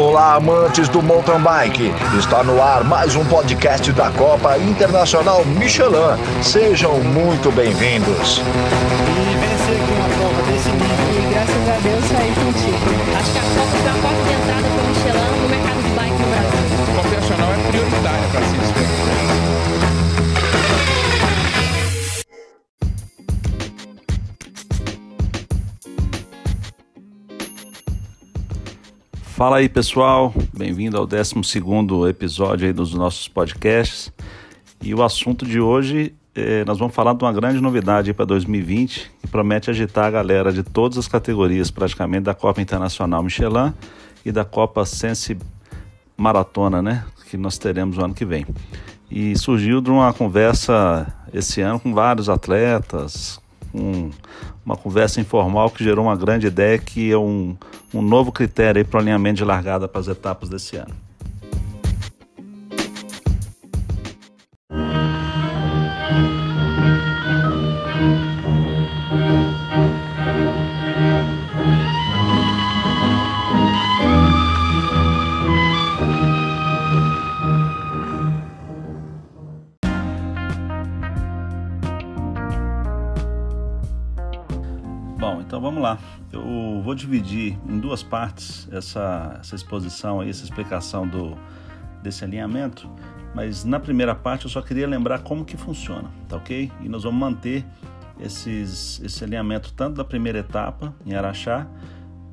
Olá, amantes do mountain bike. Está no ar mais um podcast da Copa Internacional Michelin. Sejam muito bem-vindos. Fala aí pessoal, bem-vindo ao 12 episódio aí dos nossos podcasts. E o assunto de hoje, eh, nós vamos falar de uma grande novidade para 2020 que promete agitar a galera de todas as categorias, praticamente da Copa Internacional Michelin e da Copa Sense Maratona, né? Que nós teremos o ano que vem. E surgiu de uma conversa esse ano com vários atletas, um, uma conversa informal que gerou uma grande ideia que é um, um novo critério para o alinhamento de largada para as etapas desse ano. Então vamos lá. Eu vou dividir em duas partes essa, essa exposição, aí, essa explicação do, desse alinhamento. Mas na primeira parte eu só queria lembrar como que funciona, tá ok? E nós vamos manter esses, esse alinhamento tanto da primeira etapa em Araxá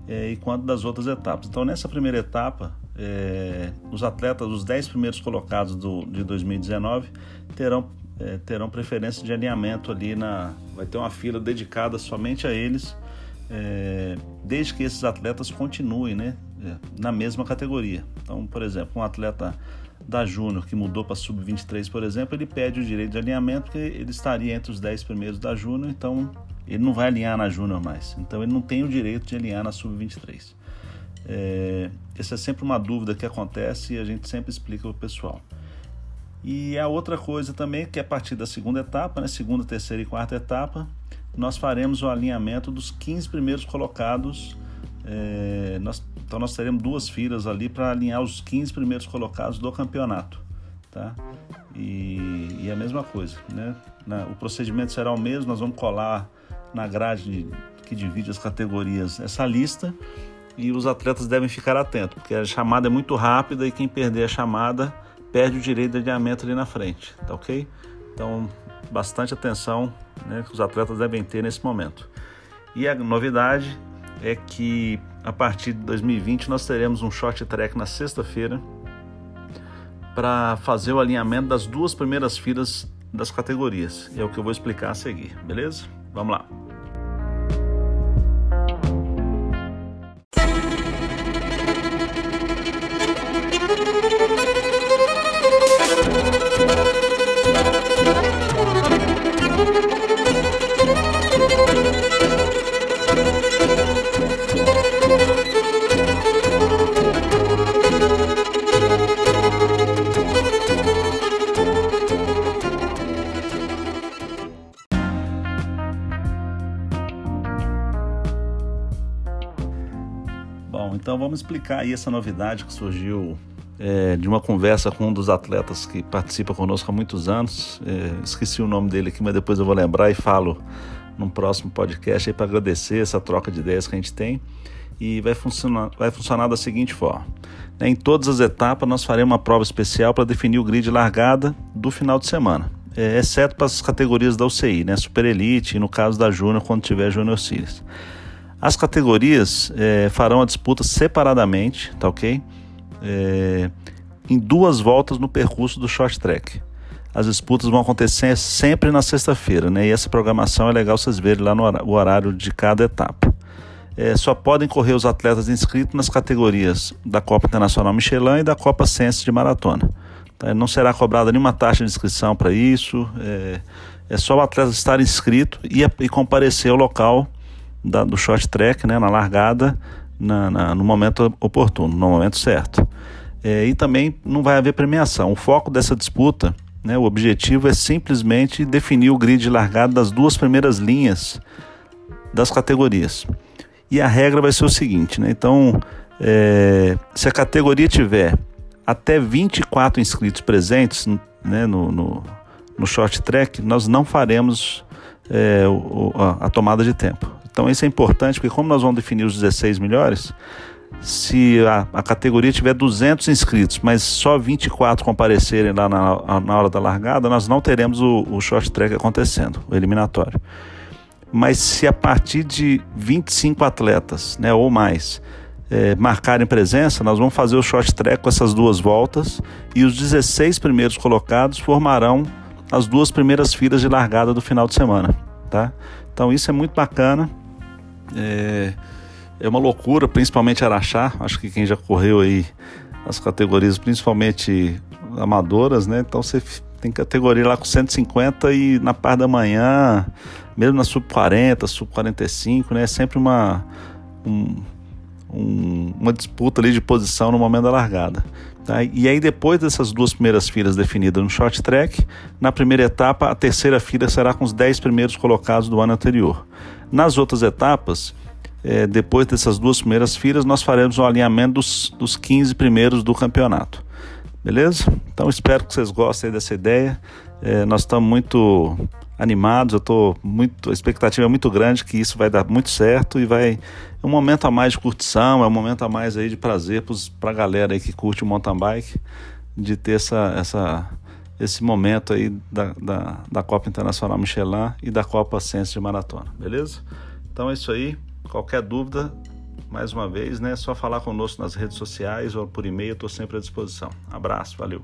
eh, e quanto das outras etapas. Então nessa primeira etapa, eh, os atletas, os 10 primeiros colocados do, de 2019 terão é, terão preferência de alinhamento ali na. Vai ter uma fila dedicada somente a eles, é, desde que esses atletas continuem né, é, na mesma categoria. Então, por exemplo, um atleta da Júnior que mudou para Sub-23, por exemplo, ele pede o direito de alinhamento porque ele estaria entre os 10 primeiros da Júnior, então ele não vai alinhar na Júnior mais. Então ele não tem o direito de alinhar na Sub-23. É, essa é sempre uma dúvida que acontece e a gente sempre explica para o pessoal. E a outra coisa também, que é a partir da segunda etapa, né, segunda, terceira e quarta etapa, nós faremos o alinhamento dos 15 primeiros colocados. É, nós, então nós teremos duas filas ali para alinhar os 15 primeiros colocados do campeonato. Tá? E, e a mesma coisa, né? Na, o procedimento será o mesmo, nós vamos colar na grade que divide as categorias essa lista e os atletas devem ficar atentos, porque a chamada é muito rápida e quem perder a chamada perde o direito de alinhamento ali na frente, tá ok? Então, bastante atenção né, que os atletas devem ter nesse momento. E a novidade é que a partir de 2020 nós teremos um short track na sexta-feira para fazer o alinhamento das duas primeiras filas das categorias. E é o que eu vou explicar a seguir, beleza? Vamos lá. Bom, então vamos explicar aí essa novidade que surgiu é, de uma conversa com um dos atletas que participa conosco há muitos anos. É, esqueci o nome dele aqui, mas depois eu vou lembrar e falo num próximo podcast aí para agradecer essa troca de ideias que a gente tem. E vai funcionar, vai funcionar da seguinte forma: né, em todas as etapas, nós faremos uma prova especial para definir o grid largada do final de semana, é, exceto para as categorias da UCI, né, Super Elite e no caso da Júnior, quando tiver Júnior Series. As categorias é, farão a disputa separadamente, tá ok? É, em duas voltas no percurso do short track. As disputas vão acontecer sempre na sexta-feira, né? E essa programação é legal vocês verem lá no horário de cada etapa. É, só podem correr os atletas inscritos nas categorias da Copa Internacional Michelin e da Copa Sense de Maratona. Tá? Não será cobrada nenhuma taxa de inscrição para isso. É, é, só o atleta estar inscrito e, e comparecer ao local da, do short track, né, na largada, na, na, no momento oportuno, no momento certo. É, e também não vai haver premiação. O foco dessa disputa, né, o objetivo é simplesmente definir o grid de largada das duas primeiras linhas das categorias. E a regra vai ser o seguinte, né? Então, É, se a categoria tiver até 24 inscritos presentes né, no, no, no short track, nós não faremos é, o, a, a, tomada de tempo. Então isso é importante, porque como nós vamos definir os 16 melhores, se a, a categoria tiver 200 inscritos, mas só 24 comparecerem lá na, na hora da largada, nós não teremos o, o short track acontecendo, o eliminatório. Mas se a partir de 25 atletas né, ou mais é, marcarem presença, nós vamos fazer o short track com essas duas voltas e os 16 primeiros colocados formarão as duas primeiras filas de largada do final de semana, tá? Então isso é muito bacana, é, é uma loucura, principalmente Araxá, acho que quem já correu aí as categorias, principalmente amadoras, né? Então você tem categoria lá com 150 e na parte da manhã, mesmo na sub 40, sub 45, né? É sempre uma um, um, uma disputa ali de posição no momento da largada. Tá? E aí, depois dessas duas primeiras filas definidas no short track, na primeira etapa, a terceira fila será com os 10 primeiros colocados do ano anterior. Nas outras etapas, é, depois dessas duas primeiras filas, nós faremos o alinhamento dos, dos 15 primeiros do campeonato. Beleza? Então espero que vocês gostem dessa ideia. É, nós estamos muito animados, eu estou muito, a expectativa é muito grande que isso vai dar muito certo e vai é um momento a mais de curtição, é um momento a mais aí de prazer para a galera aí que curte o mountain bike, de ter essa, essa, esse momento aí da, da, da Copa Internacional Michelin e da Copa Sense de Maratona, beleza? Então é isso aí, qualquer dúvida, mais uma vez, né, é só falar conosco nas redes sociais ou por e-mail, estou sempre à disposição. Abraço, valeu!